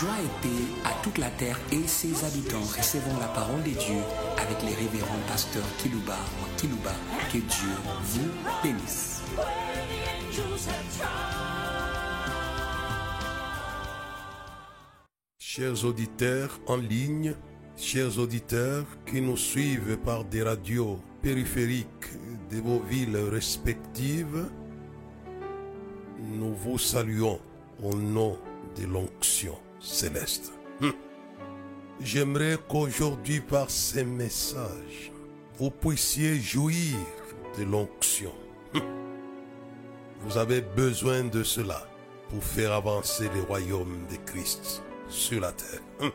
Joie et paix à toute la terre et ses habitants. Recevons la parole de Dieu avec les révérends pasteurs Kilouba ou Kilouba. Que Dieu vous bénisse. Chers auditeurs en ligne, chers auditeurs qui nous suivent par des radios périphériques de vos villes respectives, nous vous saluons au nom de l'onction céleste. Hum. J'aimerais qu'aujourd'hui, par ces messages, vous puissiez jouir de l'onction. Hum. Vous avez besoin de cela pour faire avancer le royaume de Christ sur la terre. Hum.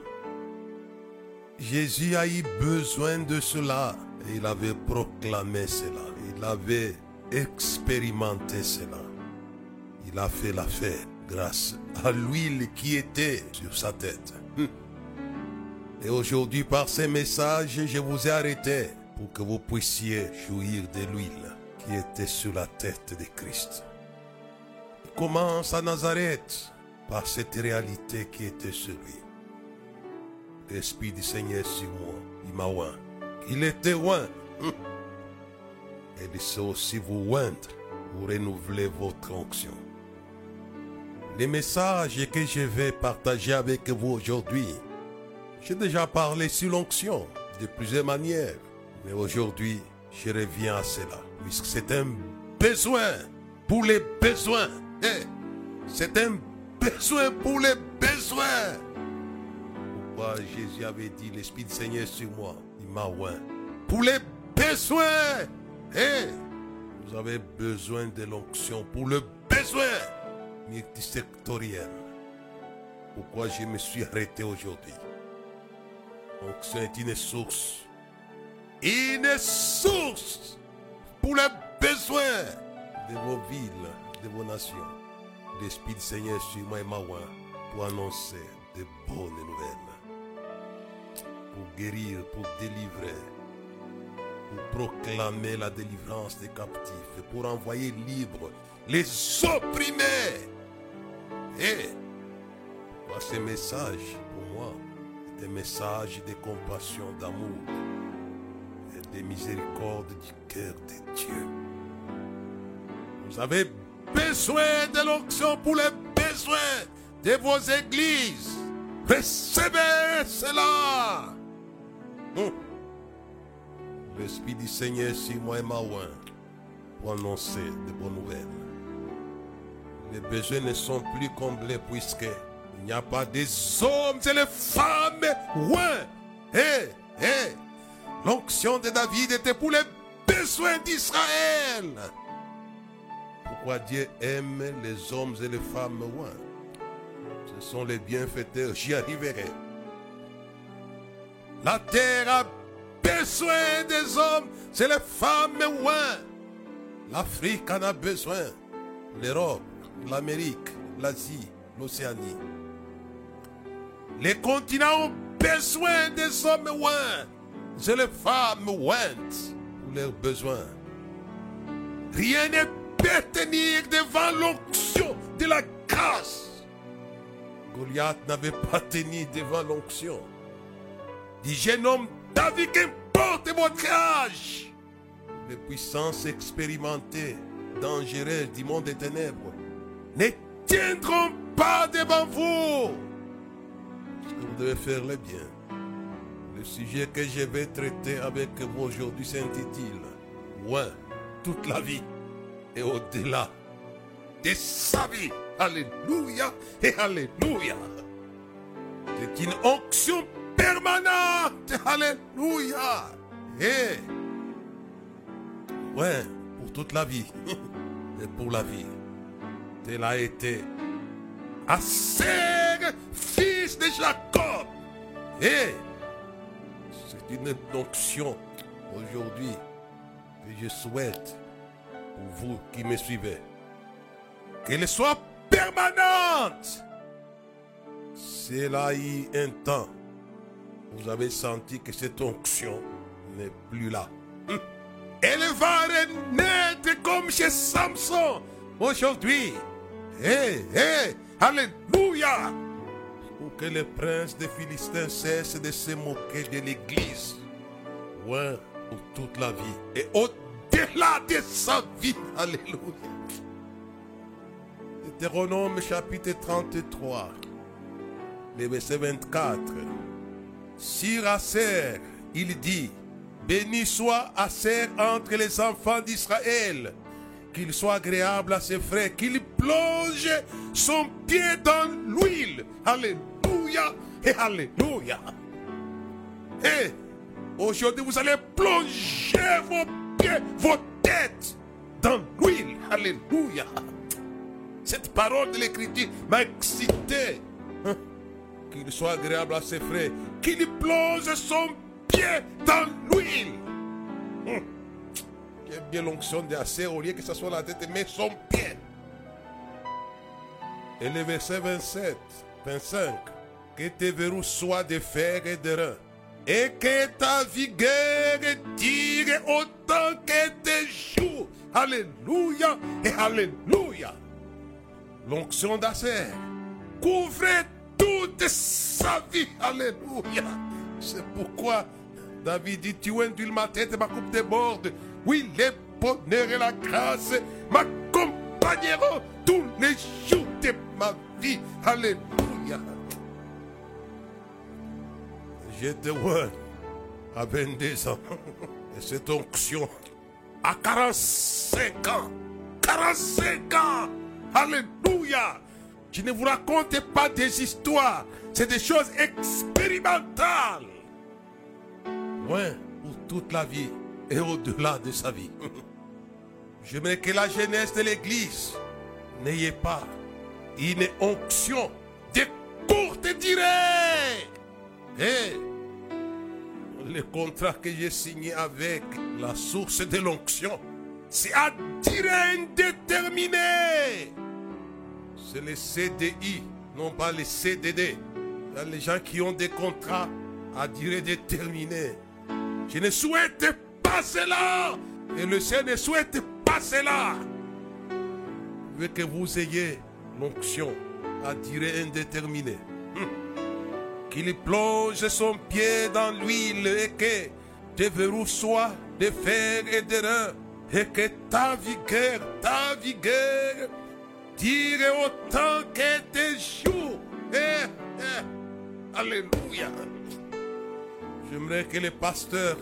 Jésus a eu besoin de cela et il avait proclamé cela. Il avait expérimenté cela. Il a fait l'affaire grâce à l'huile qui était sur sa tête. Hum. Et aujourd'hui, par ces messages, je vous ai arrêté pour que vous puissiez jouir de l'huile qui était sur la tête de Christ. Commence à Nazareth par cette réalité qui était sur lui. L'Esprit du Seigneur sur moi, il m'a oint. Il était oint. Hum. Et il sait aussi vous oindre pour renouveler votre onction. Les messages que je vais partager avec vous aujourd'hui, j'ai déjà parlé sur l'onction de plusieurs manières. Mais aujourd'hui, je reviens à cela, puisque c'est un besoin pour les besoins. Eh, c'est un besoin pour les besoins. Pourquoi Jésus avait dit l'Esprit du Seigneur sur moi, il m'a oint. Pour les besoins. Eh, vous avez besoin de l'onction pour le besoin multisectoriel. Pourquoi je me suis arrêté aujourd'hui? L'onction est une source. Une source pour les besoins de vos villes, de vos nations. L'Esprit du Seigneur sur moi et ma oint pour annoncer de bonnes nouvelles. Pour guérir, pour délivrer, pour proclamer la délivrance des captifs, pour envoyer libres les opprimés. Et pour ces messages, pour moi, des messages de compassion, d'amour et de miséricorde du cœur de Dieu. Vous avez besoin de l'onction pour les besoins de vos églises. Recevez cela. Hum. L'Esprit du Seigneur sur moi et ma pour annoncer de bonnes nouvelles. Les besoins ne sont plus comblés puisque il n'y a pas des hommes et les femmes. Ouais. L'onction de David était pour les besoins d'Israël. Pourquoi Dieu aime les hommes et les femmes ouais. Ce sont les bienfaiteurs, j'y arriverai. La terre a besoin des hommes, c'est les femmes ouais. L'Afrique en a besoin. L'Europe, l'Amérique, l'Asie, l'Océanie. Les continents ont besoin des hommes oints. C'est les femmes ointes pour leurs besoins. Rien ne peut tenir devant l'onction de la grâce. Goliath n'avait pas tenu devant l'onction. Dit jeune homme, David, qu'importe votre âge les puissances expérimentées, dangereuses du monde des ténèbres, ne tiendront pas devant vous. Vous devez faire le bien. Le sujet que je vais traiter avec vous aujourd'hui s'intitule Loin toute la vie et au-delà de sa vie. Alléluia et Alléluia. C'est une onction permanente. Alléluia. Et Ouais, pour toute la vie. Et pour la vie. Tel a été Aser, fils de Jacob. Et c'est une onction aujourd'hui que je souhaite pour vous qui me suivez. Qu'elle soit permanente. C'est là eu un temps. Vous avez senti que cette onction n'est plus là. Elle va renaître comme chez Samson aujourd'hui. Hé, hé, Alléluia. pour que les princes des Philistins cessent de se moquer de l'Église. Ouais, pour toute la vie. Et au-delà de sa vie. Alléluia. Deutéronome chapitre 33, le verset 24. Sir Aser, il dit, béni soit Aser entre les enfants d'Israël, qu'il soit agréable à ses frères, qu'il plonge son pied dans l'huile. Alléluia et Alléluia. Et aujourd'hui, vous allez plonger vos pieds, vos têtes dans l'huile. Alléluia. Cette parole de l'Écriture m'a excité. Hein? Qu'il soit agréable à ses frères. Qu'il plonge son pied dans l'huile. Hum. Quelle bien l'onction assez au lieu que ce soit la tête, mais son pied. Et le verset 27, 25. Que tes verrous soient de fer et de rein. Et que ta vigueur tire autant que tes jours. Alléluia et Alléluia. L'onction d'Acer couvrait toute sa vie. Alléluia. C'est pourquoi David dit, tu induis ma tête ma coupe déborde. Oui, les bonheurs et la grâce m'accompagneront tous les jours de ma vie. Alléluia. J'étais loin à 22 ans. Et cette onction à 45 ans. 45 ans. Alléluia. Je ne vous raconte pas des histoires. C'est des choses expérimentales. Loin pour toute la vie et au-delà de sa vie. J'aimerais que la jeunesse de l'Église n'ayez pas une onction de courte durée. Et le contrat que j'ai signé avec la source de l'onction, c'est à durée indéterminée. C'est le CDI, non pas le CDD. Les gens qui ont des contrats à durée déterminée. Je ne souhaite cela. Et le Seigneur ne souhaite pas cela. Veux que vous ayez l'onction à durée indéterminée. Hum. Qu'il plonge son pied dans l'huile et que tes verrous soient de fer et de rein. Et que ta vigueur, ta vigueur, tire autant que tes jours. Eh, eh. Alléluia. J'aimerais que les pasteurs,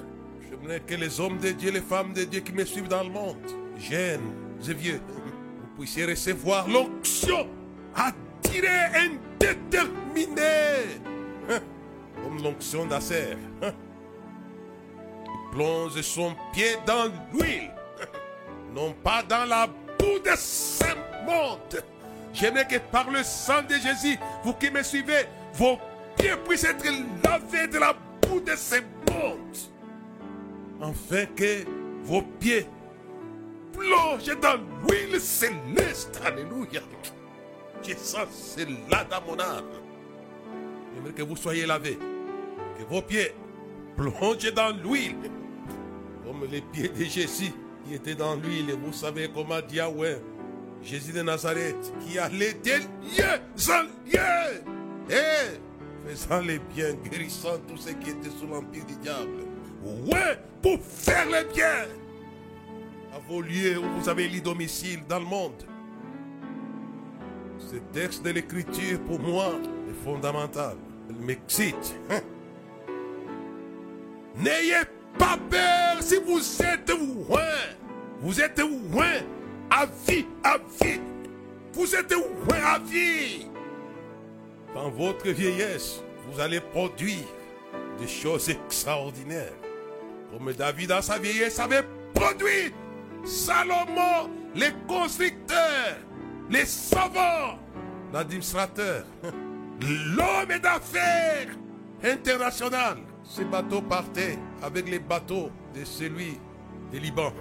que les hommes de Dieu, les femmes de Dieu qui me suivent dans le monde, jeunes et vieux, vous puissiez recevoir l'onction tirer indéterminée, hein, comme l'onction d'Acer. Hein? Il plonge son pied dans l'huile, hein, non pas dans la boue de ce monde. J'aimerais que par le sang de Jésus, vous qui me suivez, vos pieds puissent être lavés de la bout de ces mondes. Afin que vos pieds plongent dans l'huile céleste. Alléluia. Je sens cela dans mon âme. J'aimerais que vous soyez lavés. Que vos pieds plongent dans l'huile. Comme les pieds de Jésus qui étaient dans l'huile. Vous savez comment Yahweh, Jésus de Nazareth, qui allait de lieu en lieu. Et faisant les biens, guérissant tous ceux qui étaient sous l'empire du diable. Ouais, pour faire le bien. À vos lieux où vous avez les domicile dans le monde. Ce texte de l'écriture, pour moi, est fondamental. Il m'excite. N'ayez pas peur si vous êtes loin. Vous êtes loin à vie, à vie. Vous êtes loin à vie. Dans votre vieillesse, vous allez produire des choses extraordinaires. Comme David dans sa vieillesse avait produit. Salomon, les constructeurs, les savants, l'administrateur, l'homme d'affaires international. Ces bateaux partaient avec les bateaux de celui du Liban.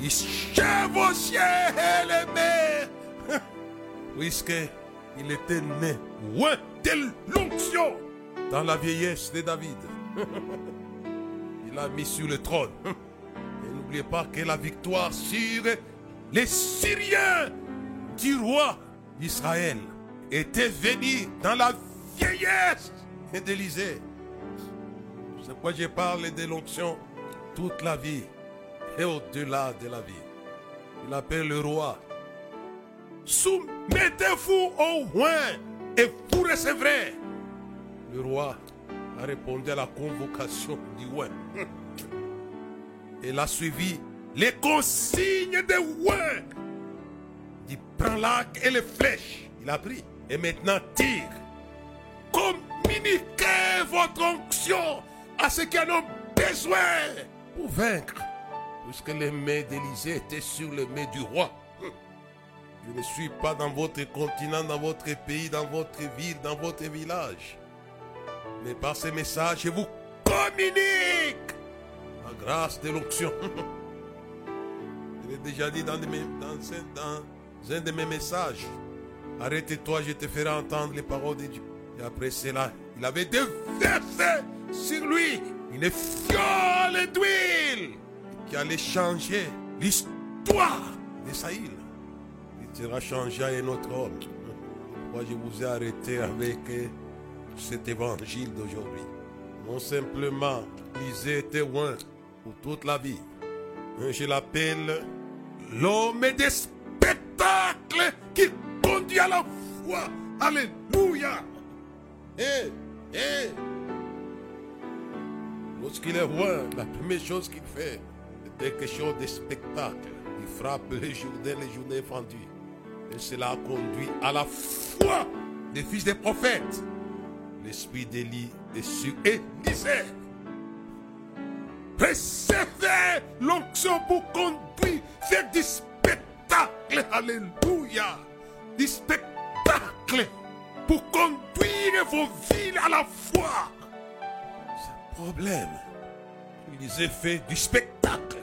Ils chevauchaient les mers. Puisque il était né loin de l'onction dans la vieillesse de David. L'a mis sur le trône. Et n'oubliez pas que la victoire sur les Syriens du roi d'Israël était venue dans la vieillesse d'Élysée. C'est pourquoi je parle de l'onction toute la vie et au-delà de la vie. Il appelle le roi. Soumettez-vous au roi et vous recevrez. Le roi a répondu à la convocation du roi. Il a suivi les consignes des rois. Il prend l'arc et les flèches. Il a pris. Et maintenant tire. Communiquez votre onction à ceux qui en ont besoin pour vaincre. Puisque les mains d'Élysée étaient sur les mains du roi. Je ne suis pas dans votre continent, dans votre pays, dans votre ville, dans votre village. Mais par ces messages, je vous communique la grâce de l'onction. Je l'ai déjà dit dans, un, de mes messages. Arrête-toi, je te ferai entendre les paroles de Dieu. Et après cela, il avait déversé sur lui une fiole d'huile qui allait changer l'histoire de. Il sera changé à un autre homme. Moi, je vous ai arrêté avec cet évangile d'aujourd'hui. Non simplement, lisez témoin pour toute la vie. Je l'appelle l'homme des spectacles qui conduit à la foi. Alléluia. Eh, eh. Lorsqu'il est roi, la première chose qu'il fait, c'est quelque chose de spectacle. Il frappe les Jourdains, les journées fendues. Et cela conduit à la foi des fils des prophètes. L'esprit d'Élie est sur Élisée. Recevez l'onction pour conduire, faire du spectacle. Alléluia. Du spectacle pour conduire vos villes à la foi. C'est un problème. Élisée fait du spectacle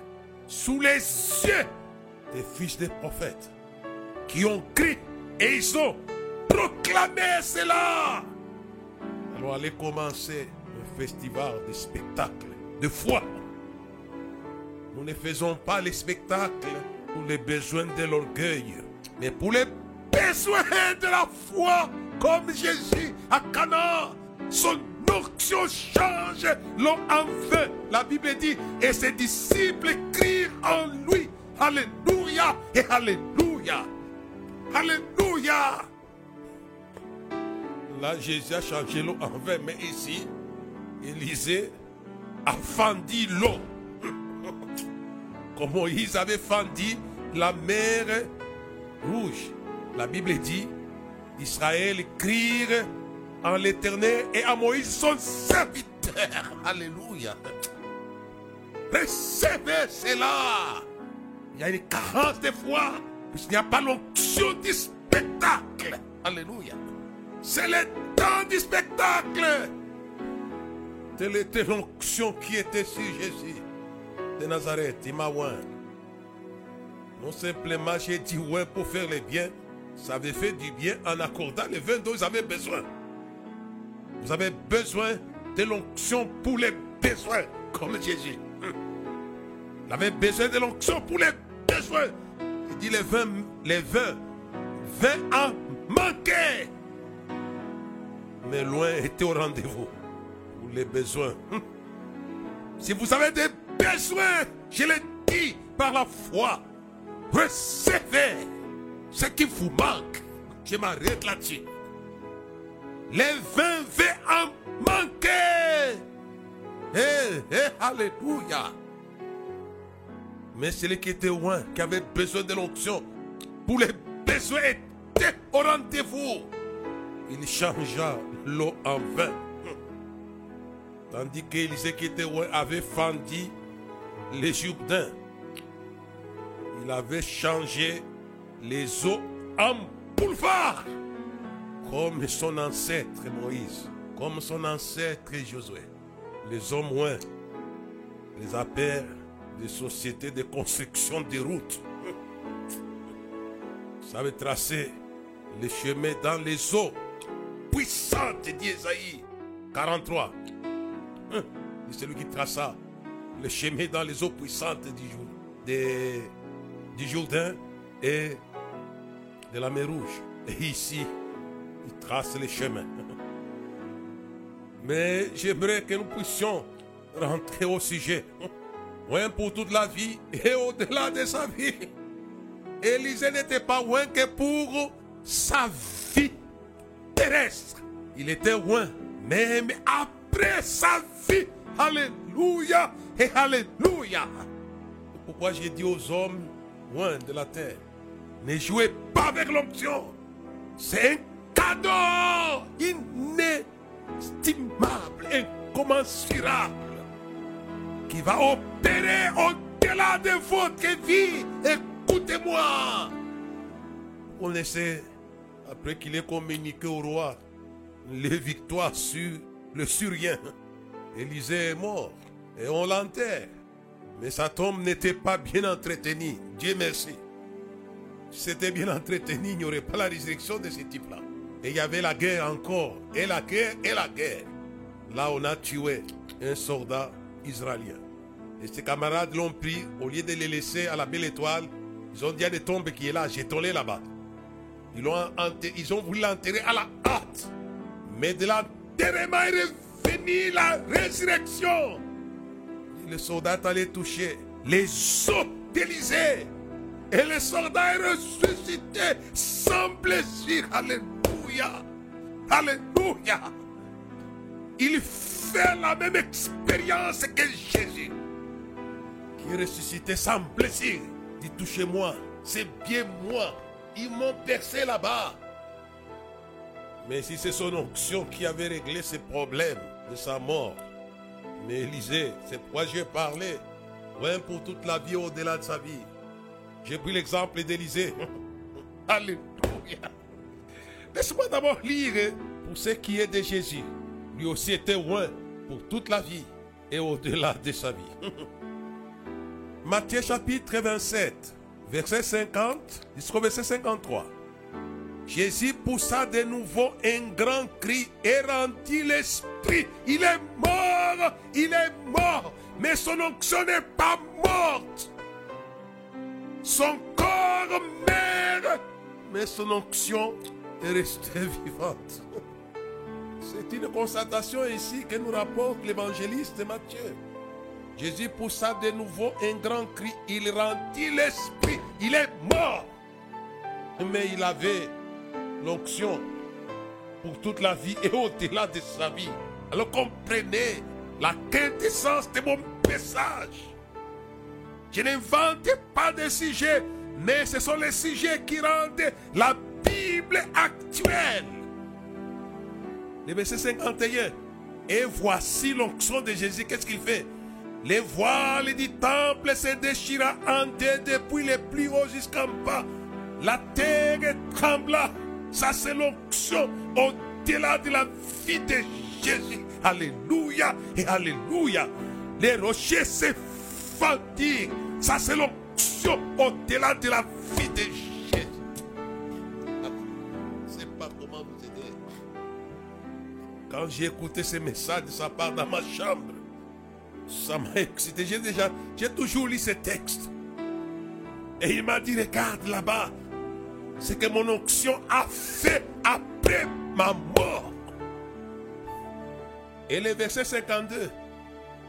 sous les yeux des fils des prophètes qui ont crié et ils ont proclamé cela. Allez commencer un festival de spectacle, de foi. Nous ne faisons pas les spectacles pour les besoins de l'orgueil, mais pour les besoins de la foi, comme Jésus à Cana. Son onction change l'eau en feu. La Bible dit, et ses disciples crient en lui. Alléluia et Alléluia. Alléluia. Là, Jésus a changé l'eau en vin, mais ici, Élisée a fendu l'eau. Comme Moïse avait fendu la mer rouge. La Bible dit, Israël crie en l'éternel et à Moïse son serviteur. Alléluia. Recevez cela. Il y a une carence de foi. Puisqu'il n'y a pas l'onction du spectacle. Alléluia. C'est le temps du spectacle. Telle était l'onction qui était sur Jésus de Nazareth. Il m'a Non simplement j'ai dit ouais pour faire le bien. Ça avait fait du bien en accordant les vins dont vous avez besoin. Vous avez besoin de l'onction pour les besoins, comme Jésus. Il avait besoin de l'onction pour les besoins. Il dit les vins, les vins, vins en manquaient. Mais loin était au rendez-vous pour les besoins. Si vous avez des besoins, je l'ai dit par la foi, recevez ce qui vous manque. Je m'arrête là-dessus. Les vins vont en manquer. Eh, eh, alléluia. Mais celui qui était loin, qui avait besoin de l'onction, pour les besoins étaient au rendez-vous. Il changea l'eau en vin. Tandis qu'Élisée qui était loin avait fendu les Jourdains. Il avait changé les eaux en boulevard. Comme son ancêtre Moïse, comme son ancêtre Josué. Les hommes moins les appellent des sociétés de construction de routes. Ça veut tracer les chemins dans les eaux puissantes d'Isaïe 43. C'est celui qui traça le chemin dans les eaux puissantes du, de, du Jourdain et de la mer Rouge. Et ici, il trace les chemins Mais j'aimerais que nous puissions rentrer au sujet. Loin pour toute la vie et au-delà de sa vie. Élisée n'était pas loin que pour sa vie Il était loin, même après sa vie. Alléluia et Alléluia. Pourquoi j'ai dit aux hommes loin de la terre, ne jouez pas avec l'onction. C'est un cadeau inestimable, incommensurable, qui va opérer au-delà de votre vie. Écoutez-moi. On essaie, après qu'il ait communiqué au roi les victoires sur le Syrien, Élisée est mort et on l'enterre. Mais sa tombe n'était pas bien entretenue. Dieu merci. Si c'était bien entretenu, il n'y aurait pas la résurrection de ce type-là. Et il y avait la guerre encore. Et la guerre, et la guerre. Là, on a tué un soldat israélien. Et ses camarades l'ont pris, au lieu de les laisser à la belle étoile, ils ont dit à des tombes qui est là, jetons-les là-bas. Ils, ont voulu l'enterrer à la hâte. Mais de l'enterrement est revenu la résurrection. Le soldat allait toucher les os d'Élysée. Et le soldat est ressuscité sans blessure. Alléluia. Alléluia. Il fait la même expérience que Jésus. Qui est ressuscité sans blessure. Dit touchez-moi. C'est bien moi. Ils m'ont percé là-bas. Mais si c'est son onction qui avait réglé ses problèmes de sa mort, mais Élisée, c'est pourquoi j'ai parlé, loin pour toute la vie au-delà de sa vie. J'ai pris l'exemple d'Élisée. Alléluia. Laisse-moi d'abord lire pour ce qui est de Jésus. Lui aussi était loin pour toute la vie et au-delà de sa vie. Matthieu chapitre 27, verset 50 jusqu'au verset 53. Jésus poussa de nouveau un grand cri et rendit l'esprit. Il est mort, il est mort, mais son onction n'est pas morte. Son corps meurt, mais son onction est restée vivante. C'est une constatation ici que nous rapporte l'évangéliste Matthieu. Jésus poussa de nouveau un grand cri. Il rendit l'esprit. Il est mort. Mais il avait l'onction pour toute la vie et au-delà de sa vie. Alors comprenez la quintessence de mon message. Je n'invente pas de sujets, mais ce sont les sujets qui rendent la Bible actuelle. Le verset 51. Et voici l'onction de Jésus. Qu'est-ce qu'il fait? Les voiles du temple se déchira en deux depuis le plus haut jusqu'en bas. La terre trembla. Ça, c'est l'onction au-delà de la vie de Jésus. Alléluia et Alléluia. Les rochers se fendirent. Ça, c'est l'onction au-delà de la vie de Jésus. Je ne sais pas comment vous aider. Quand j'ai écouté ce message de sa part dans ma chambre, ça m'a excité. J'ai déjà, j'ai toujours lu ce texte. Et il m'a dit, regarde là-bas, ce que mon onction a fait après ma mort. Et le verset 52.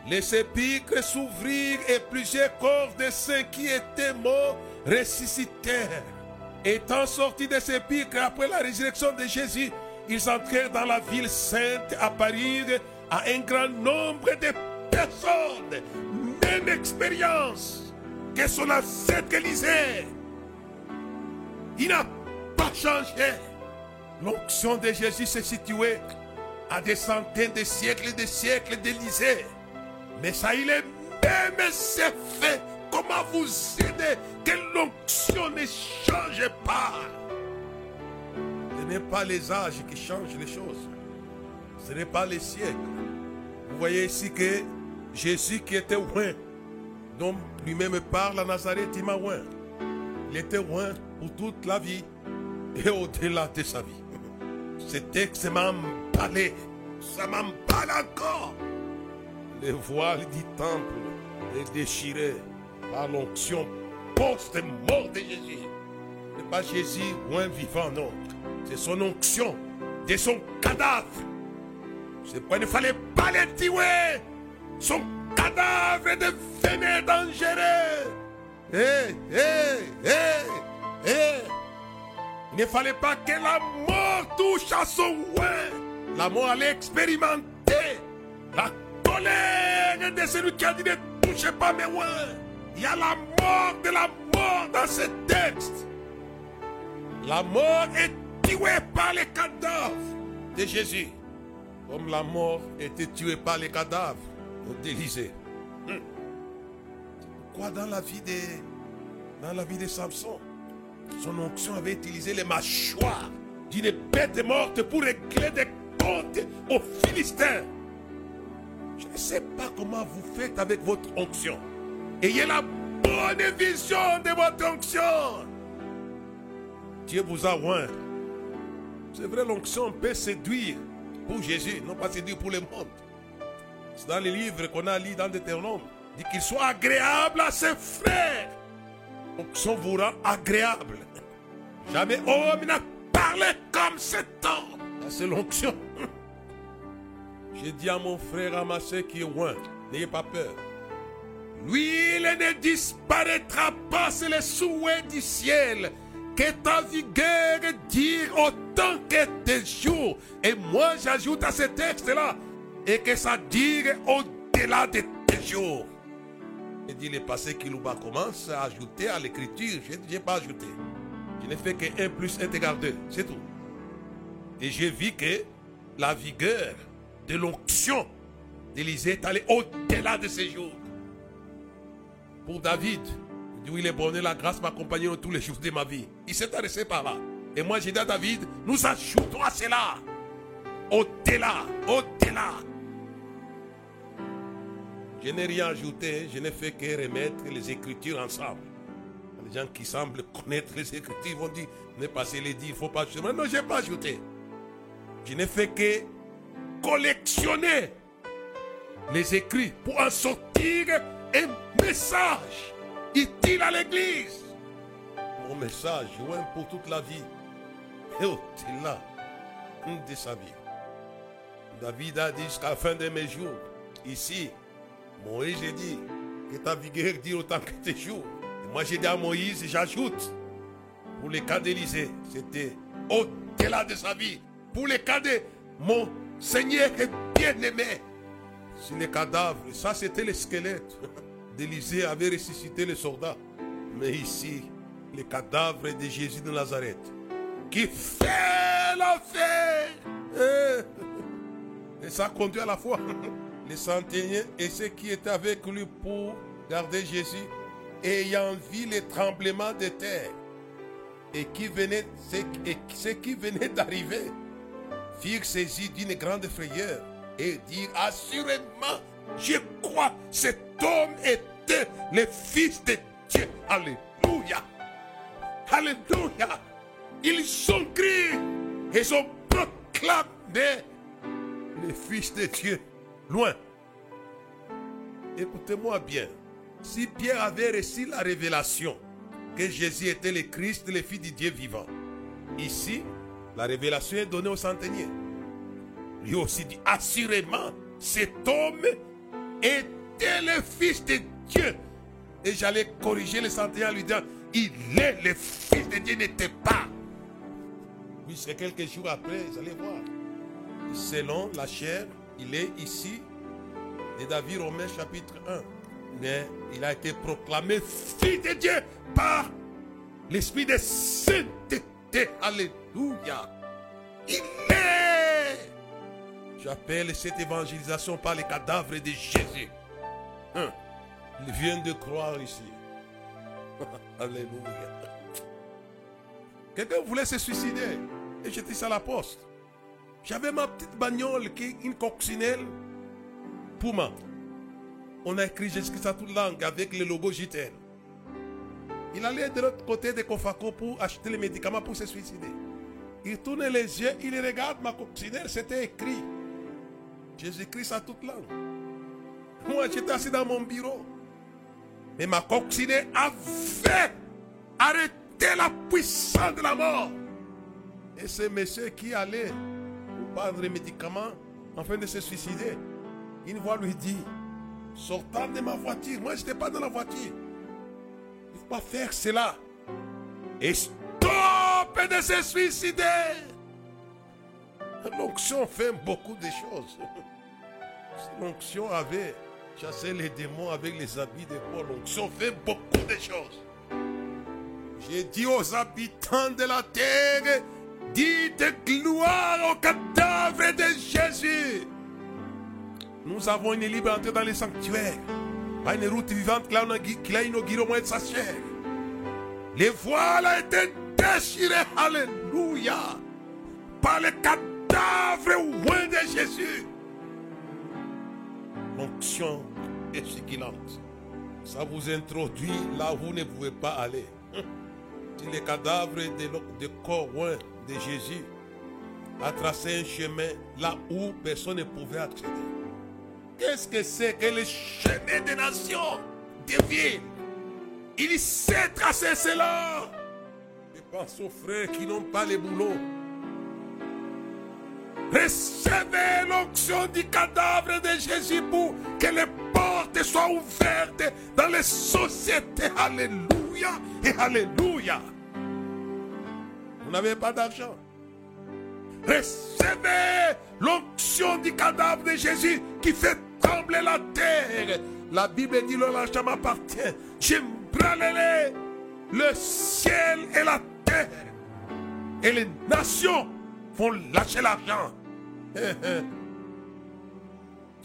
Les sépulcres s'ouvrirent et plusieurs corps de ceux qui étaient morts ressuscitèrent. Étant sortis des sépulcres après la résurrection de Jésus, ils entrèrent dans la ville sainte, apparurent à un grand nombre de personnes. Même expérience que son ancêtre Élisée. Il n'a pas changé. L'onction de Jésus s'est située à des centaines de siècles et de siècles d'Élysée. Mais ça, il est même c'est fait. Comment vous aider que l'onction ne change pas? Ce n'est pas les âges qui changent les choses. Ce n'est pas les siècles. Vous voyez ici que Jésus qui était loin, dont lui-même parle à Nazareth, il m'a loin. Il était loin pour toute la vie et au-delà de sa vie. Ce texte m'a emballé. Ça m'emballe encore. Les voiles du temple est déchiré par l'onction post-mort de Jésus. Ce n'est pas Jésus loin vivant, non. C'est son onction de son cadavre C'est pourquoi il ne fallait pas les tuer. Son cadavre devenait dangereux. Hé, hé, hé, hé. Il ne fallait pas que la mort touche à son oin. La mort allait expérimenter la colère de celui qui a dit ne touchez pas mes oins. Il y a la mort de la mort dans ce texte. La mort est tuée par les cadavres de Jésus. Comme la mort était tuée par les cadavres d'Élysée. Hmm. Quoi dans la vie de, dans la vie de Samson Son onction avait utilisé les mâchoires d'une bête morte pour régler des comptes aux Philistins. Je ne sais pas comment vous faites avec votre onction. Ayez la bonne vision de votre onction. Dieu vous a oint. C'est vrai, l'onction peut séduire pour Jésus, non pas séduire pour le monde. C'est dans les livres qu'on a lu dans Deutéronome. Dit qu'il soit agréable à ses frères. L'onction vous rend agréable. Jamais homme n'a parlé comme cet homme. C'est l'onction. J'ai dit à mon frère amassé qui est loin, n'ayez pas peur. L'huile ne disparaîtra pas, c'est le souhait du ciel. Que ta vigueur dure autant que tes jours. Et moi, j'ajoute à ce texte-là, et que ça dure au-delà de tes jours. Et dit le passé Kilouba commence à ajouter à l'écriture. Je n'ai pas ajouté. Je n'ai fait que 1 plus 1 égale 2. C'est tout. Et j'ai vu que la vigueur de l'onction d'Élisée est allée au-delà de ses jours. Pour David, il dit oui, les bonheur, la grâce m'accompagneront tous les jours de ma vie. Il s'est arrêté par là. Et moi, j'ai dit à David, nous ajoutons à cela. Au-delà, au-delà. Je n'ai rien ajouté, je n'ai fait que remettre les écritures ensemble. Les gens qui semblent connaître les écritures vont dire, n'est pas les dire, il ne faut pas ajouter. Non, je n'ai pas ajouté. Je n'ai fait que collectionner les écrits pour en sortir un message utile à l'église. Mon message, loin pour toute la vie. Et au-delà de sa vie. David a dit jusqu'à la fin de mes jours, ici, Moïse a dit que ta vigueur dit autant que tes jours. Moi j'ai dit à Moïse, j'ajoute, pour les cas d'Élysée, c'était au-delà de sa vie. Pour les cas de mon Seigneur est bien-aimé. Sur les cadavres, ça c'était le squelette d'Élysée avait ressuscité les soldats. Mais ici, les cadavres de Jésus de Nazareth, qui fait la fête. Et ça conduit à la foi. Les centeniers et ceux qui étaient avec lui pour garder Jésus, ayant vu les tremblements de terre, et qui venaient, ceux qui venaient d'arriver, firent saisi d'une grande frayeur et dirent assurément, je crois, cet homme était le Fils de Dieu. Alléluia. Alléluia. Ils ont crié et ont proclamé le Fils de Dieu loin. Écoutez-moi bien. Si Pierre avait reçu la révélation que Jésus était le Christ, le Fils de Dieu vivant, ici, la révélation est donnée au centenier. Lui aussi dit, assurément, cet homme était le Fils de Dieu. Et j'allais corriger le centenier en lui disant, il est le Fils de Dieu, n'était pas. Oui, c'est quelques jours après, vous allez voir. Selon la chair, il est ici, de David Romain chapitre 1. Mais il a été proclamé Fils de Dieu par l'Esprit de sainteté. Alléluia. Il est. J'appelle cette évangélisation par les cadavres de Jésus. Hein? Il vient de croire ici. Alléluia. Quelqu'un voulait se suicider et j'étais ça à la poste. J'avais ma petite bagnole qui est une coccinelle Puma. On a écrit jusqu'à sa toute langue avec le logo JTL. Il allait de l'autre côté de Kofako pour acheter les médicaments pour se suicider. Il tourne les yeux, il regarde ma coccinelle, c'était écrit. Jésus-Christ à toute langue. Moi, j'étais assis dans mon bureau. Mais ma coccinelle avait arrêté la puissance de la mort. Et ce monsieur qui allait prendre les médicaments, afin de se suicider. Une voix lui dit, sortant de ma voiture, moi je n'étais pas dans la voiture. Il ne faut pas faire cela. Et stop de se suicider. L'onction fait beaucoup de choses. L'onction avait chassé les démons avec les habits de Paul, l'onction fait beaucoup de choses. J'ai dit aux habitants de la terre, dites gloire au cadavre de Jésus. Nous avons une libre entrée dans les sanctuaires. Par une route vivante qu'il a inaugurée au moyen de sa chair. Les voiles ont été déchirées. Alléluia. Par le cadavre loin de Jésus. L'onction est vigilante. Ça vous introduit là où vous ne pouvez pas aller. Si le cadavre de, de corps loin de Jésus a tracé un chemin là où personne ne pouvait accéder. Qu'est-ce que c'est que le chemin des nations, des Il sait tracer cela. Je pense aux frères qui n'ont pas les boulots. Recevez l'onction du cadavre de Jésus pour que les portes soient ouvertes dans les sociétés. Alléluia et Alléluia. Vous n'avez pas d'argent. Recevez l'onction du cadavre de Jésus qui fait trembler la terre. La Bible dit le l'argent m'appartient. J'embralerai le ciel et la terre. Et les nations vont lâcher l'argent.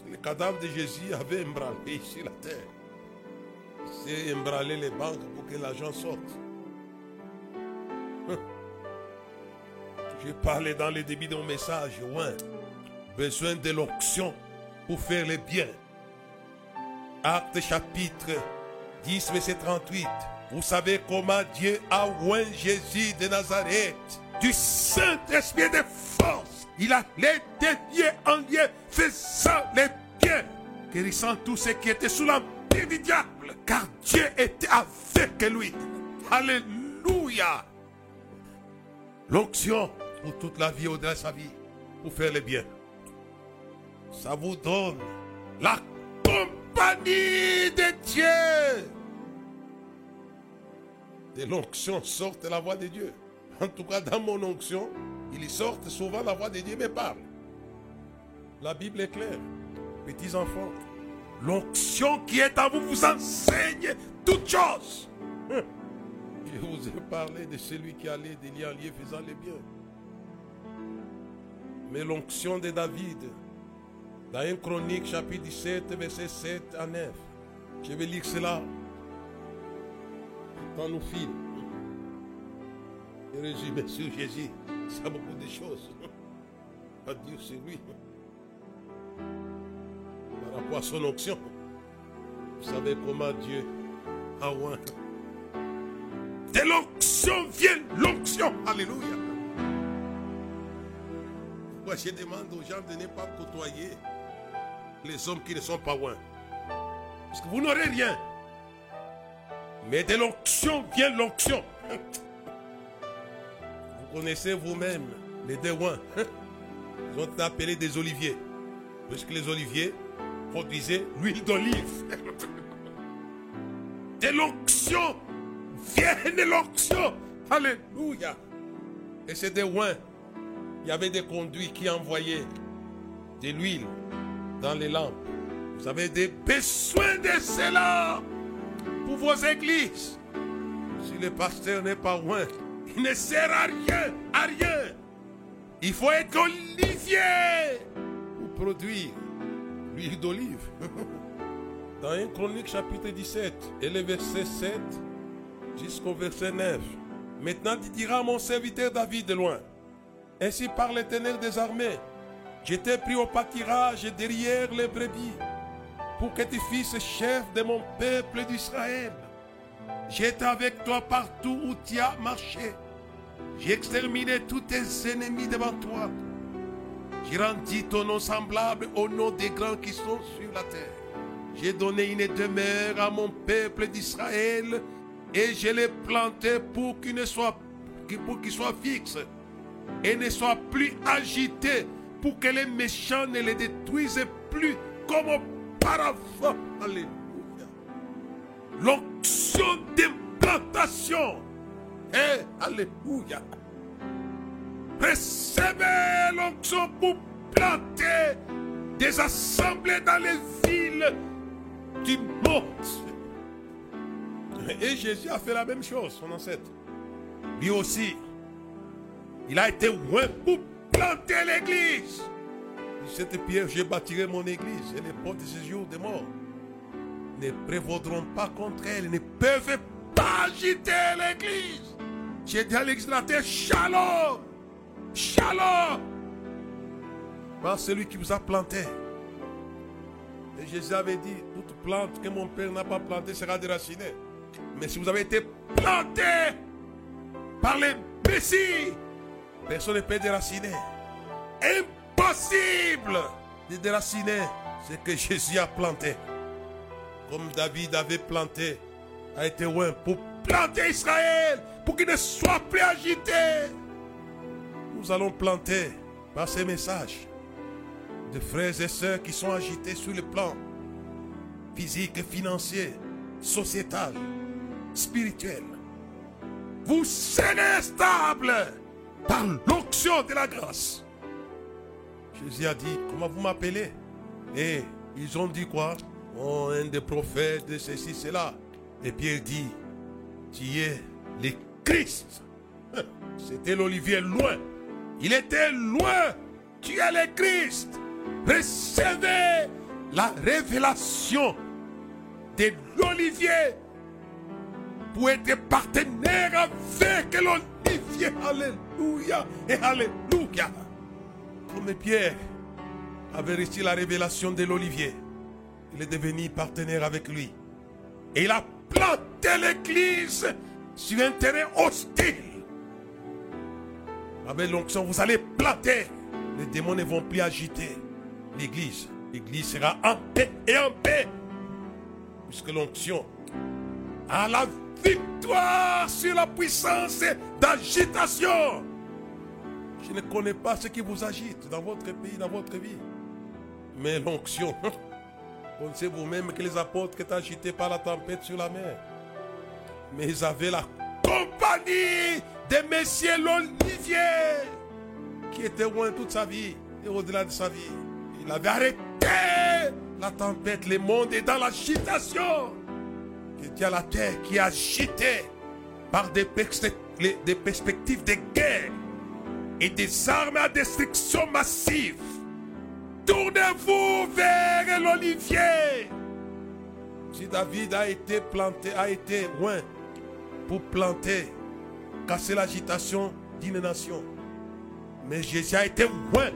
Le cadavre de Jésus avait embralé ici la terre. C'est embraler les banques pour que l'argent sorte. Je parlais dans le début de mon message. Besoin de l'onction pour faire le bien. Acte chapitre 10, verset 38. Vous savez comment Dieu a oint Jésus de Nazareth? Du Saint-Esprit de force. Il a les dédiés en lien, faisant les biens, guérissant tous ceux qui étaient sous l'empire du diable, car Dieu était avec lui. Alléluia. L'onction pour toute la vie au-delà de sa vie, pour faire le bien. Ça vous donne la compagnie de Dieu. De l'onction sorte la voix de Dieu. En tout cas, dans mon onction, il y sorte souvent la voix de Dieu me parle. La Bible est claire. Petits enfants, l'onction qui est à vous vous enseigne toutes choses. Je vous ai parlé de celui qui allait de lieu en lieu faisant le bien. Mais l'onction de David, dans 1 Chronique chapitre 17, verset 7 à 9, je vais lire cela quand nous filons. Et résumé sur Jésus, ça a beaucoup de choses à dire sur lui. Par rapport à son onction, vous savez comment Dieu a oint. De l'onction vient l'onction. Alléluia. Je demande aux gens de ne pas côtoyer les hommes qui ne sont pas loin. Parce que vous n'aurez rien. Mais de l'onction vient l'onction. Vous connaissez vous-même les déouins. Ils ont été appelés des oliviers. Parce que les oliviers produisaient l'huile d'olive. De l'onction vient l'onction. Alléluia. Et c'est des ouins. Il y avait des conduits qui envoyaient de l'huile dans les lampes. Vous avez des besoins de cela pour vos églises. Si le pasteur n'est pas loin, il ne sert à rien, à rien. Il faut être olivier pour produire l'huile d'olive. Dans 1 Chronique chapitre 17 et le verset 7 jusqu'au verset 9. Maintenant tu diras à mon serviteur David de loin. Ainsi parle l'éternel des armées. J'étais pris au pâturage derrière les brebis pour que tu fasses chef de mon peuple d'Israël. J'étais avec toi partout où tu as marché. J'ai exterminé tous tes ennemis devant toi. J'ai rendu ton nom semblable au nom des grands qui sont sur la terre. J'ai donné une demeure à mon peuple d'Israël et je l'ai planté pour qu'il soit, pour qu'il soit fixe et ne soit plus agité pour que les méchants ne les détruisent plus comme auparavant. Alléluia. L'onction d'implantation. Eh, alléluia. Recevez l'onction pour planter des assemblées dans les villes du monde. Et Jésus a fait la même chose, son ancêtre. Lui aussi, il a été loin pour planter l'église. Cette pierre, je bâtirai mon église et les portes de ces jours de mort ne prévaudront pas contre elle, ne peuvent pas agiter l'église. J'ai dit à terre, shalom, shalom. Par celui qui vous a planté. Et Jésus avait dit, toute plante que mon Père n'a pas plantée sera déracinée. Mais si vous avez été planté par les Messie, personne ne peut déraciner. Impossible de déraciner ce que Jésus a planté. Comme David avait planté, a été pour planter Israël, pour qu'il ne soit plus agité. Nous allons planter par ces messages de frères et sœurs qui sont agités sur le plan physique, financier, sociétal, spirituel. Vous serez stable par l'onction de la grâce. Jésus a dit, comment vous m'appelez? Et ils ont dit quoi? Oh, un des prophètes de ceci, cela. Et Pierre dit, tu es le Christ. C'était l'olivier loin. Il était loin. Tu es le Christ. Recevez la révélation de l'olivier pour être partenaire avec l'olivier. Alléluia et Alléluia. Comme Pierre avait reçu la révélation de l'olivier, il est devenu partenaire avec lui. Et il a planté l'église sur un terrain hostile. Avec l'onction, vous allez planter. Les démons ne vont plus agiter l'église. L'église sera en paix et en paix. Puisque l'onction a la victoire sur la puissance d'agitation. Je ne connais pas ce qui vous agite dans votre pays, dans votre vie. Mais l'onction, connaissez vous-même que les apôtres étaient agités par la tempête sur la mer. Mais ils avaient la compagnie de Messieurs l'Olivier, qui était loin toute sa vie et au-delà de sa vie. Il avait arrêté la tempête, le monde est dans l'agitation. Y a la terre qui est agitée par des, des perspectives de guerre et des armes à destruction massive. Tournez-vous vers l'olivier. Si David a été planté, a été loin pour planter, casser l'agitation d'une nation. Mais Jésus a été loin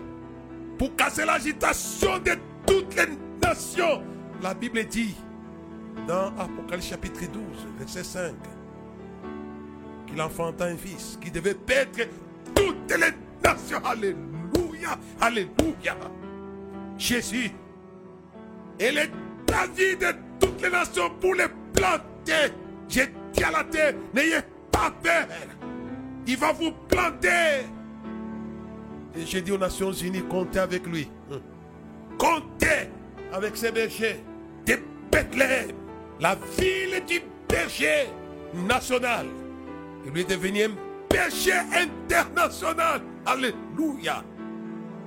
pour casser l'agitation de toutes les nations. La Bible dit dans Apocalypse chapitre 12, verset 5, qu'il enfanta un fils qui devait paître toutes les nations. Alléluia, Alléluia. Jésus, il est David de toutes les nations pour les planter. J'ai dit à la terre, n'ayez pas peur. Il va vous planter. Et j'ai dit aux Nations Unies, comptez avec lui. Comptez avec ses bergers de Bethléem, la ville du berger national. Il lui est devenu berger international. Alléluia.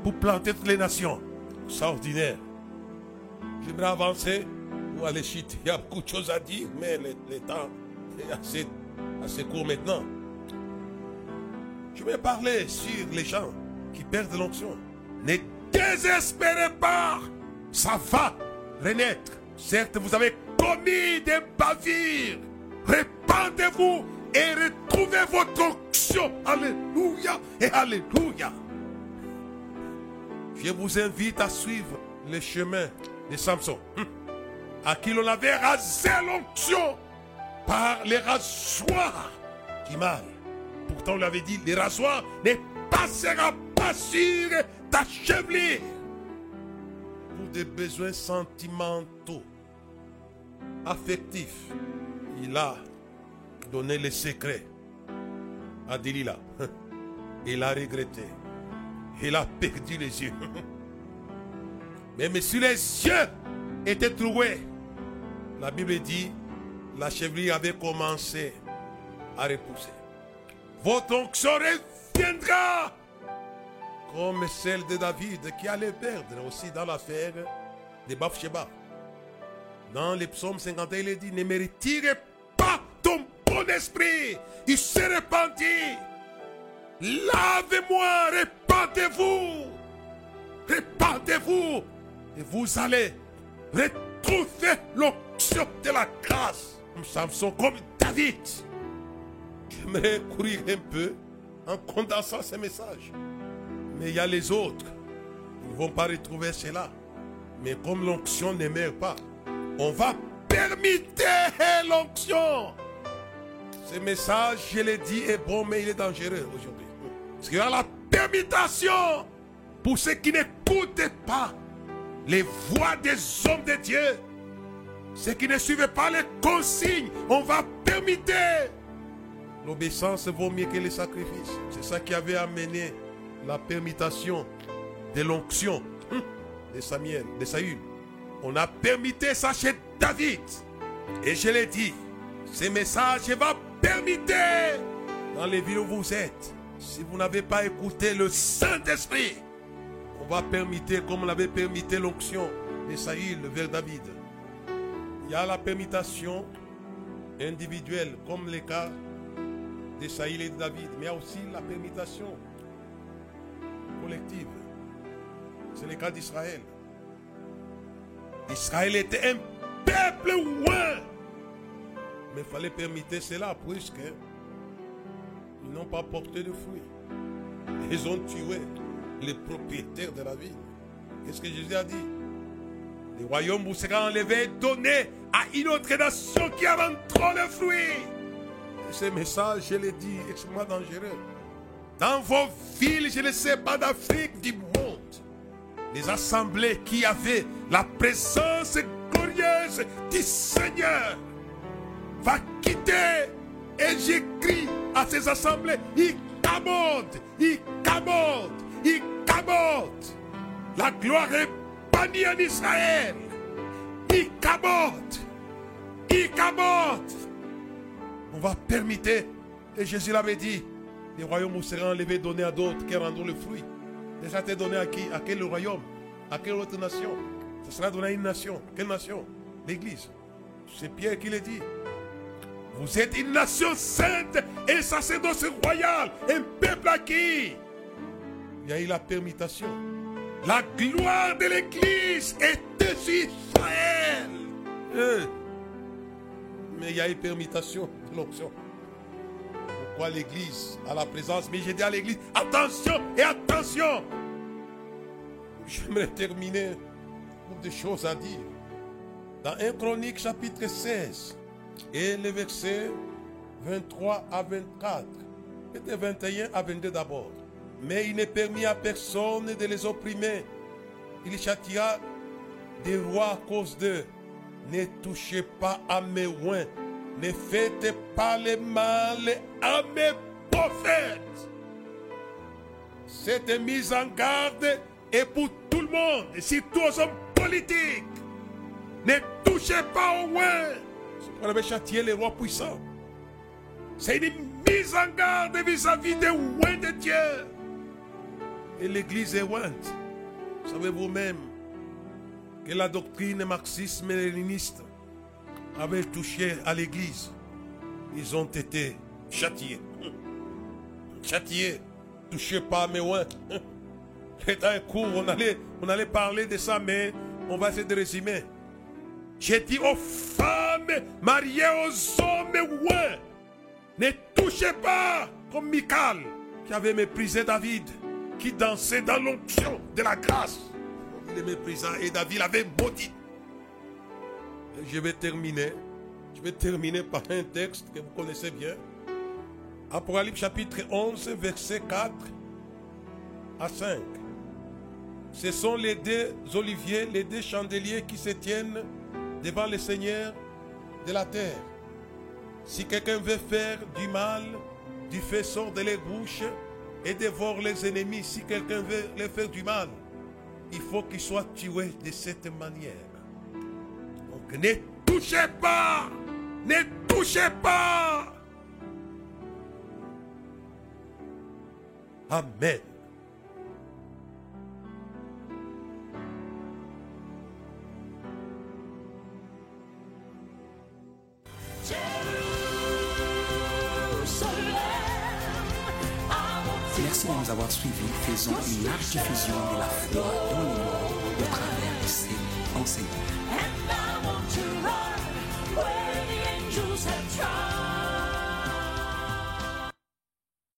Pour planter toutes les nations. C'est ordinaire. J'aimerais avancer pour aller chiter. Il y a beaucoup de choses à dire, mais le, temps est assez, assez court maintenant. Je vais parler sur les gens qui perdent l'onction. Ne désespérez pas. Ça va renaître. Certes, vous avez commis des bavures. Répandez-vous et retrouvez votre onction. Alléluia et Alléluia. Je vous invite à suivre le chemin de Samson, hum, à qui l'on avait rasé l'onction par les rasoirs qui mal. Pourtant, on lui avait dit, les rasoirs ne passera pas sur ta chevelure. Pour des besoins sentimentaux, affectifs, il a donné les secrets à Delilah. Il a regretté. Il a perdu les yeux. Mais si les yeux étaient troués, la Bible dit, la chevelure avait commencé à repousser. Votre onction reviendra comme celle de David qui allait perdre aussi dans l'affaire de Bathsheba. Dans les psaumes 51, il est dit, ne me retirez pas bon esprit. Il s'est repenti. Lavez-moi, répandez-vous. Répandez-vous. Et vous allez retrouver l'onction de la grâce. Comme Samson, comme David. J'aimerais courir un peu en condensant ces messages. Mais il y a les autres. Ils ne vont pas retrouver cela. Mais comme l'onction ne meurt pas, on va permettre l'onction. Ce message, je l'ai dit, est bon, mais il est dangereux aujourd'hui. Parce qu'il y a la permutation pour ceux qui n'écoutent pas les voix des hommes de Dieu. Ceux qui ne suivent pas les consignes, on va permettre. L'obéissance vaut mieux que les sacrifices. C'est ça qui avait amené la permutation de l'onction hum, de Samuel, de Saül. On a permité ça chez David. Et je l'ai dit, ce message va permettre dans les villes où vous êtes. Si vous n'avez pas écouté le Saint-Esprit, on va permettre comme on avait permis l'onction de Saül vers David. Il y a la permutation individuelle, comme les cas de Saül et de David, mais il y a aussi la permutation collective. C'est le cas d'Israël. Israël était un peuple loin. Il fallait permettre cela puisque ils n'ont pas porté de fruits. Ils ont tué les propriétaires de la ville. Qu'est-ce que Jésus a dit? Le royaume vous sera enlevé et donné à une autre nation qui a trop de fruits. Et ce message, je l'ai dit, extrêmement dangereux. Dans vos villes, je ne sais pas d'Afrique, du monde, les assemblées qui avaient la présence glorieuse du Seigneur quitter. Et j'écris à ces assemblées, il camote, il camote, il camote. La gloire est bannie en Israël. Il camote, il camote. On va permettre, et Jésus l'avait dit, les royaumes vous seront enlevés, donnés à d'autres qui rendront le fruit. Déjà été donné à qui? À quel royaume? À quelle autre nation? Ce sera donné à une nation. Quelle nation? L'Église. C'est Pierre qui le dit. Vous êtes une nation sainte et sacerdoce royal, un peuple acquis. Il y a eu la permutation. La gloire de l'Église est sur Israël. Eh. Mais il y a eu permutation de l'option l'église à la présence? Mais j'ai dit à l'église, attention et attention. J'aimerais terminer pour des choses à dire. Dans 1 Chronique chapitre 16 et les versets 23 à 24, et 21 à 22 d'abord. Mais il n'est permis à personne de les opprimer. Il châtira des rois à cause d'eux. Ne touchez pas à mes oins ne faites pas le mal à mes prophètes. Cette mise en garde est pour tout le monde, surtout aux hommes politiques. Ne touchez pas au loin. C'est pour châtier les rois puissants. C'est une mise en garde vis-à-vis des loin de Dieu. Et l'église est loin. Savez vous-même que la doctrine marxisme-léniniste avaient touché à l'église, ils ont été châtiés. Châtiés. Touchez pas mes ouins. C'est un cours, on allait, on allait parler de ça, mais on va essayer de résumer. J'ai dit aux femmes mariées aux hommes ouins, ne touchez pas comme Michal, qui avait méprisé David, qui dansait dans l'onction de la grâce. Il le méprisa et David l'avait maudit je vais terminer. Je vais terminer par un texte que vous connaissez bien. Apocalypse chapitre 11, verset 4 à 5. Ce sont les deux oliviers, les deux chandeliers qui se tiennent devant le Seigneur de la terre. Si quelqu'un veut faire du mal, du feu sort de les bouches et dévore les ennemis. Si quelqu'un veut leur faire du mal, il faut qu'il soit tué de cette manière. Donc ne touchez pas, ne touchez pas. Amen. Avoir suivis. Faisons une large diffusion de la foi dans le monde au travers de ces enseignements.